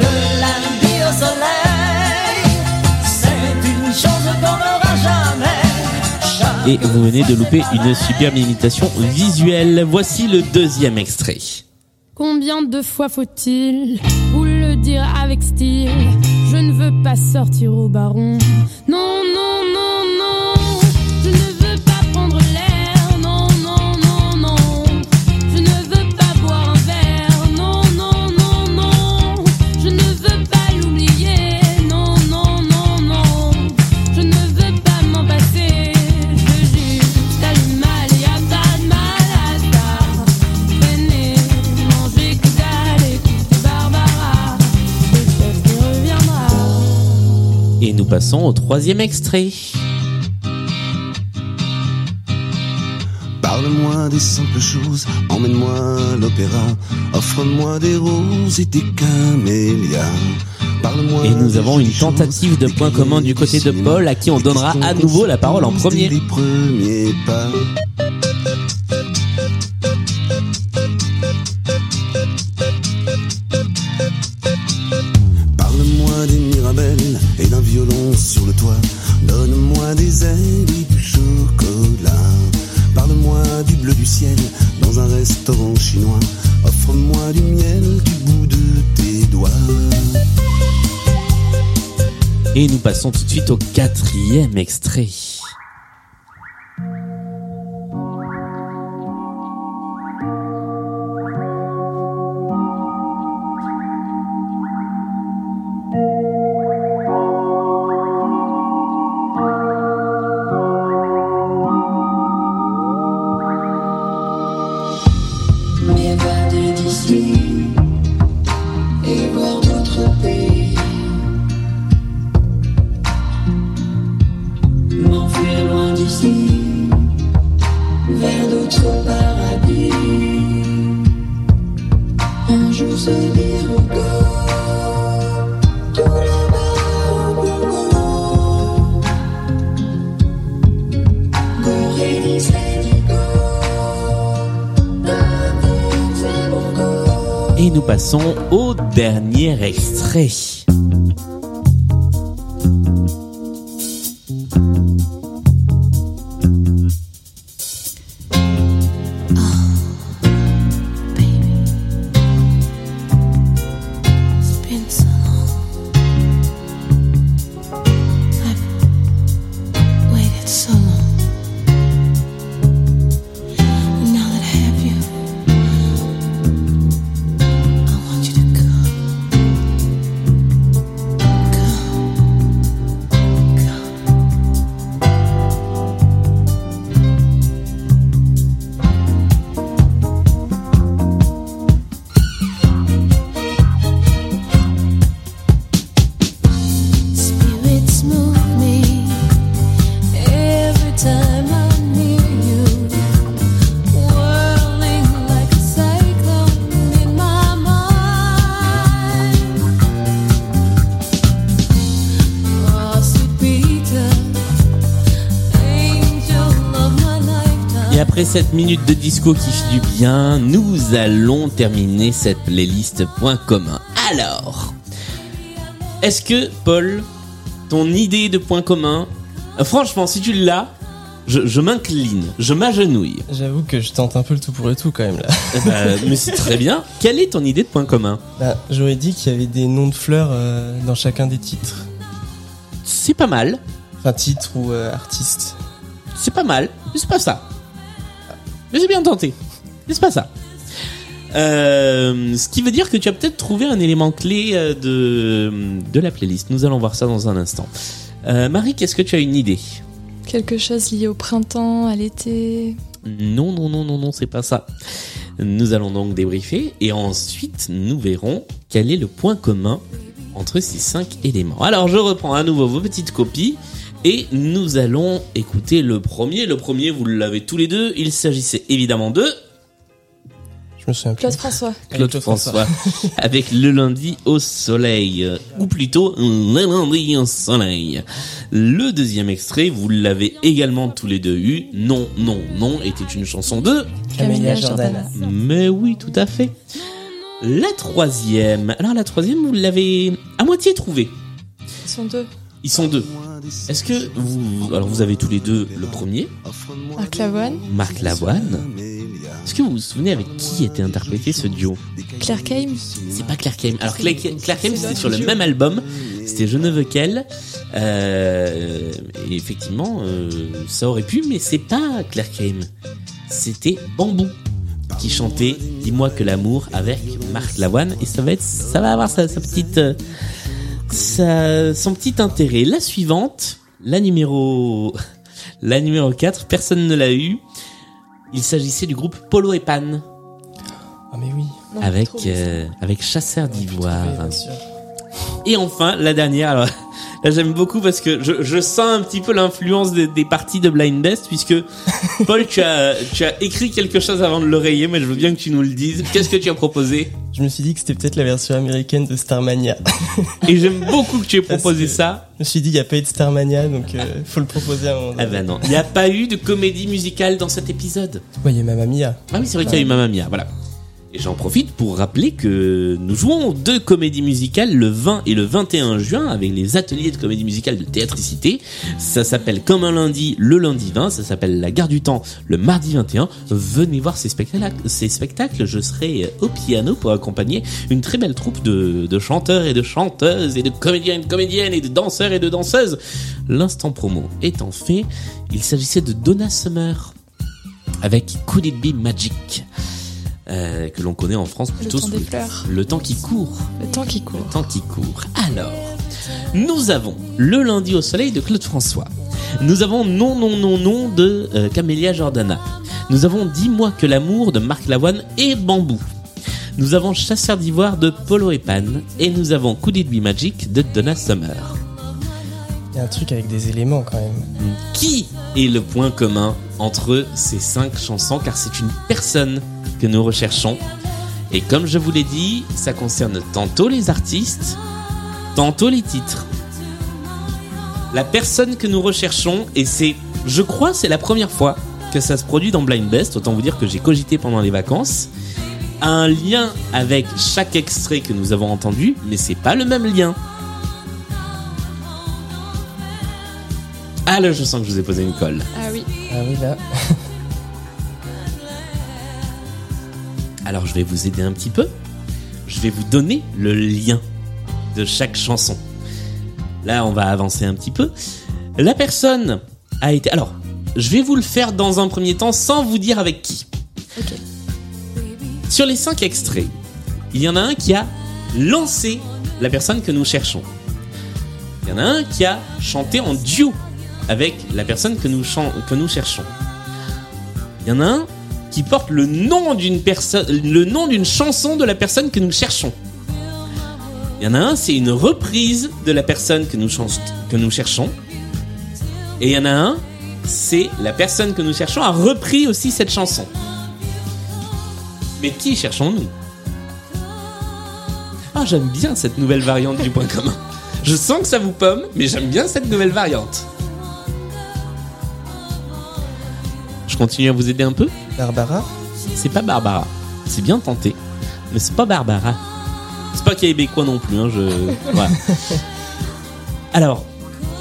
Le lundi au soleil, c'est une chose qu'on n'aura jamais. Et vous venez de louper une superbe imitation visuelle. Voici le deuxième extrait. Combien de fois faut-il vous le dire avec style? Je ne veux pas sortir au baron. Non, passons au troisième extrait. Parle-moi des simples choses, emmène-moi à l'opéra, offre-moi des roses et des camélias. Et nous avons une tentative de point commun du côté de Paul, à qui on donnera à nouveau la parole en premier. Des ailes et du chocolat. Parle-moi du bleu du ciel dans un restaurant chinois. Offre-moi du miel du bout de tes doigts. Et nous passons tout de suite au quatrième extrait. Cette minute de disco qui fait du bien, nous allons terminer cette playlist point commun. Alors, est-ce que Paul, ton idée de point commun, euh, franchement, si tu l'as, je, m'incline, je m'agenouille. J'avoue que je tente un peu le tout pour le tout quand même là. Eh ben, mais c'est très bien. Quelle est ton idée de point commun? Bah, J'aurais dit qu'il y avait des noms de fleurs euh, dans chacun des titres. C'est pas mal. Enfin, titre ou euh, artiste. C'est pas mal, mais c'est pas ça. Mais c'est bien tenté. C'est pas ça. Euh, ce qui veut dire que tu as peut-être trouvé un élément clé euh, de, de la playlist. Nous allons voir ça dans un instant. Euh, Marie, qu'est-ce que tu as une idée? Quelque chose lié au printemps, à l'été. Non, non, non, non, non, c'est pas ça. Nous allons donc débriefer et ensuite nous verrons quel est le point commun entre ces cinq éléments. Alors je reprends à nouveau vos petites copies et nous allons écouter le premier. Le premier, vous l'avez tous les deux. Il s'agissait évidemment de Je me souviens plus. Claude François. Claude Claude François avec le lundi au soleil ou plutôt le lundi au soleil. Le deuxième extrait, vous l'avez également tous les deux eu. Non, non, non était une chanson de Camélia Jordana. Mais oui, tout à fait. La troisième. Alors la troisième, vous l'avez à moitié trouvée. Ils sont deux. Ils sont deux. Est-ce que vous, alors vous avez tous les deux le premier, Marc Lavoine. Marc Lavoine, Est-ce que vous vous souvenez avec qui était interprété ce duo? Claire Kame C'est pas Claire Kame. Alors Claire, Claire c'était sur le même album. C'était Je ne veux qu'elle. Euh, et effectivement, euh, ça aurait pu, mais c'est pas Claire Kame. C'était Bambou qui chantait Dis-moi que l'amour avec Marc Lavoine. Et ça va être, ça va avoir sa, sa petite, euh, sa- son petit intérêt. La suivante, la numéro, la numéro 4, personne ne l'a eu. Il s'agissait du groupe Polo et Pan. Ah mais oui. avec, euh, avec Chasseur d'ivoire. Et enfin, la dernière, alors là j'aime beaucoup parce que je, je sens un petit peu l'influence des, des parties de Blind Best puisque Paul, tu as, tu as écrit quelque chose avant de l'oreiller, mais je veux bien que tu nous le dises. Qu'est-ce que tu as proposé? Je me suis dit que c'était peut-être la version américaine de Starmania. Et j'aime beaucoup que tu aies proposé ça. Je me suis dit, il n'y a pas eu de Starmania, donc euh, faut le proposer à un moment Ah ben non, il n'y a pas eu de comédie musicale dans cet épisode. Ouais, il y a Mamma Mia. Ah oui, c'est vrai qu'il y a eu Mamma Mia, voilà. Et j'en profite pour rappeler que nous jouons deux comédies musicales le 20 et le 21 juin avec les ateliers de comédie musicale de Théâtricité. Ça s'appelle Comme un lundi le lundi 20, ça s'appelle La Gare du Temps le mardi 21. Venez voir ces spectacles, je serai au piano pour accompagner une très belle troupe de, de chanteurs et de chanteuses et de comédiens et de comédiennes et de danseurs et de danseuses. L'instant promo étant fait, il s'agissait de Donna Summer avec Could It Be Magic? Euh, que l'on connaît en France plutôt temps sous des le- fleurs. le temps qui court. Le temps qui court. Le temps qui court. Alors, nous avons Le lundi au soleil de Claude François. Nous avons Non, non, non, non de euh, Camélia Jordana. Nous avons Dis-moi que l'amour de Marc Lavoine et Bambou. Nous avons Chasseur d'ivoire de Polo et Pan. Et nous avons Could It Be Magic de Donna Summer. Il y a un truc avec des éléments quand même. Qui est le point commun entre ces cinq chansons? Car c'est une personne que nous recherchons. Et comme je vous l'ai dit, ça concerne tantôt les artistes, tantôt les titres. La personne que nous recherchons, et c'est, je crois, c'est la première fois que ça se produit dans Blind Best, autant vous dire que j'ai cogité pendant les vacances, a un lien avec chaque extrait que nous avons entendu, mais c'est pas le même lien. Ah là, je sens que je vous ai posé une colle. Ah oui. Ah oui, là. Alors je vais vous aider un petit peu. Je vais vous donner le lien de chaque chanson. Là, on va avancer un petit peu. La personne a été... Alors, je vais vous le faire dans un premier temps sans vous dire avec qui. Sur les cinq extraits, il y en a un qui a lancé la personne que nous cherchons. Il y en a un qui a chanté en duo avec la personne que nous, que nous cherchons. Il y en a un qui porte le nom d'une personne, le nom d'une chanson de la personne que nous cherchons. Il y en a un, c'est une reprise de la personne que nous, chan- que nous cherchons. Et il y en a un, c'est la personne que nous cherchons a repris aussi cette chanson. Mais qui cherchons-nous? Ah, j'aime bien cette nouvelle variante du point commun. Je sens que ça vous pomme, mais j'aime bien cette nouvelle variante. Je continue à vous aider un peu? Barbara? C'est pas Barbara. C'est bien tenté, mais c'est pas Barbara. C'est pas québécois non plus, hein, je... Voilà. Alors,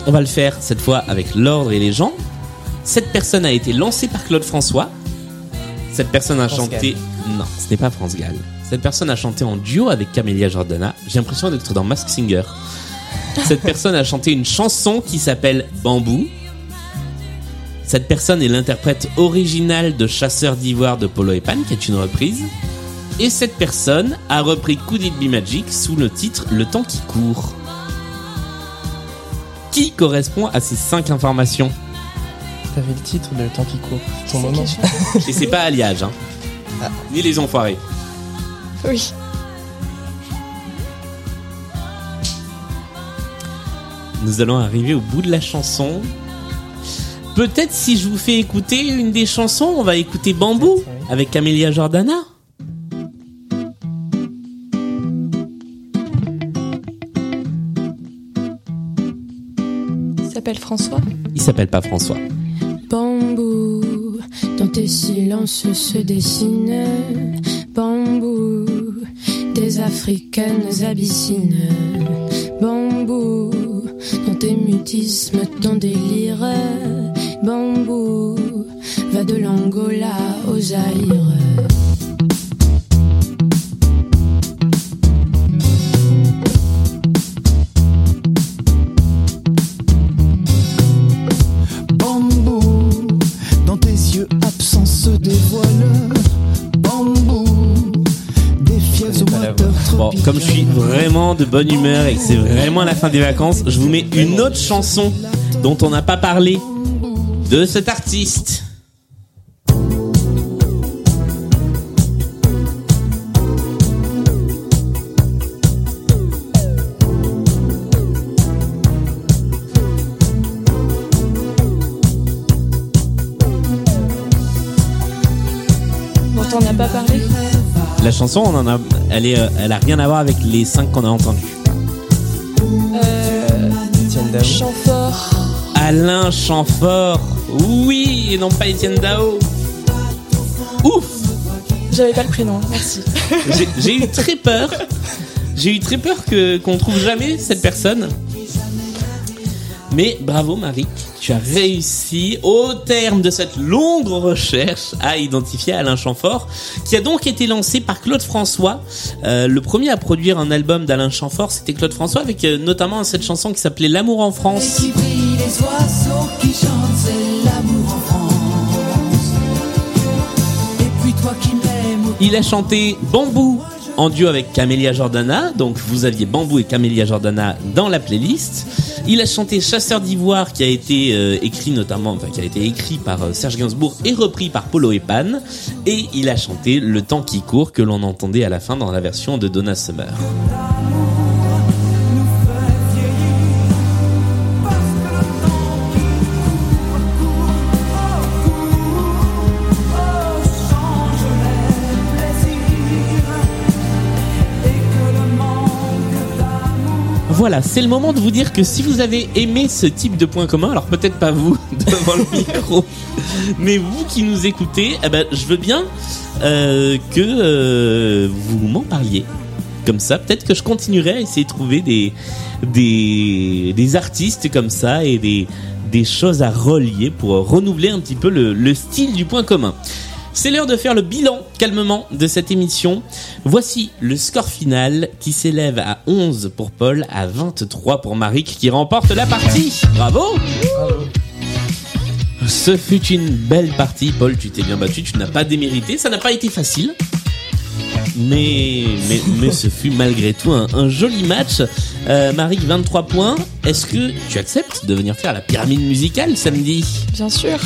on va le faire cette fois avec l'ordre et les gens. Cette personne a été lancée par Claude François. Cette personne a France chanté... Non, ce n'est pas France Gall. Cette personne a chanté en duo avec Camélia Jordana. J'ai l'impression d'être dans Mask Singer. Cette personne a chanté une chanson qui s'appelle Bambou. Cette personne est l'interprète originale de Chasseur d'ivoire de Polo et Pan, qui est une reprise. Et cette personne a repris Could It Be Magic sous le titre Le temps qui court. Qui correspond à ces cinq informations? T'avais le titre de Le temps qui court. Ton moment. Et c'est pas Alliage, hein. Ni les enfoirés. Oui. Nous allons arriver au bout de la chanson. Peut-être si je vous fais écouter une des chansons, on va écouter Bambou avec Camélia Jordana. Il s'appelle François. Il s'appelle pas François. Bambou, dans tes silences se dessinent Bambou, des africaines abyssines Bambou, dans tes mutismes, ton délire Bambou, va de l'Angola au Zaïre. Bambou, dans tes yeux absents se dévoile. Bambou, des fièvres au Bon, comme je suis vraiment de bonne humeur et que c'est vraiment la fin des vacances, je vous mets une autre chanson dont on n'a pas parlé de cet artiste. On n'a pas parlé. La chanson, on en a, elle, est, euh, elle a rien à voir avec les cinq qu'on a entendus. Euh, Chamfort. Alain Chamfort, oui, et non pas Étienne Dao. Ouf J'avais pas le prénom, merci. J'ai- eu très peur. J'ai eu très peur que qu'on trouve jamais cette personne. Mais bravo Marie, tu as réussi au terme de cette longue recherche à identifier Alain Chamfort, qui a donc été lancé par Claude François. Euh, le premier à produire un album d'Alain Chamfort, c'était Claude François, avec euh, notamment cette chanson qui s'appelait L'amour en France. Qui brille, les oiseaux Il a chanté Bambou en duo avec Camélia Jordana, donc vous aviez Bambou et Camélia Jordana dans la playlist. Il a chanté Chasseur d'ivoire qui a été euh, écrit notamment, enfin qui a été écrit par euh, Serge Gainsbourg et repris par Polo et Pan. Et il a chanté Le temps qui court que l'on entendait à la fin dans la version de Donna Summer. Voilà, c'est le moment de vous dire que si vous avez aimé ce type de point commun, alors peut-être pas vous devant le micro, mais vous qui nous écoutez, eh ben, je veux bien euh, que euh, vous m'en parliez. Comme ça, peut-être que je continuerai à essayer de trouver des, artistes comme ça et des, choses à relier pour renouveler un petit peu le style du point commun. C'est l'heure de faire le bilan calmement de cette émission. Voici le score final qui s'élève à 11 pour Paul, à 23 pour Marik qui remporte la partie. Bravo Ce fut une belle partie, Paul, tu t'es bien battu, tu n'as pas démérité, ça n'a pas été facile. Mais, ce fut malgré tout un, joli match. Euh, Marik, 23 points. Est-ce que tu acceptes de venir faire la pyramide musicale samedi? Bien sûr.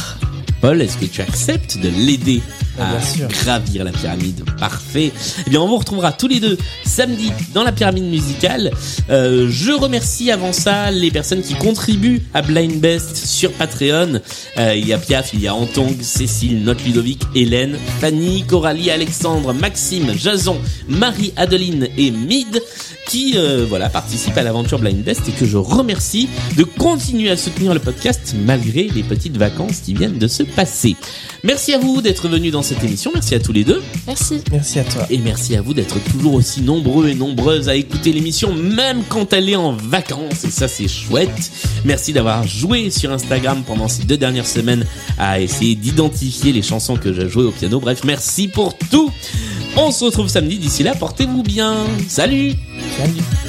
Paul, est-ce que tu acceptes de l'aider à bien sûr. gravir la pyramide? Parfait. Eh bien, on vous retrouvera tous les deux samedi dans la pyramide musicale. Euh, je remercie avant ça les personnes qui contribuent à Blind Best sur Patreon. Euh, il y a Piaf, il y a Antong, Cécile, Note Ludovic, Hélène, Fanny, Coralie, Alexandre, Maxime, Jason, Marie-Adeline et Mid qui euh, voilà participent à l'aventure Blind Best et que je remercie de continuer à soutenir le podcast malgré les petites vacances qui viennent de se passer. Merci à vous d'être venus dans cette émission, merci à tous les deux. Merci. Merci à toi. Et merci à vous d'être toujours aussi nombreux et nombreuses à écouter l'émission, même quand elle est en vacances. Et ça, c'est chouette. Merci d'avoir joué sur Instagram pendant ces deux dernières semaines à essayer d'identifier les chansons que j'ai jouées au piano. Bref, merci pour tout. On se retrouve samedi. D'ici là, portez-vous bien. Salut Salut.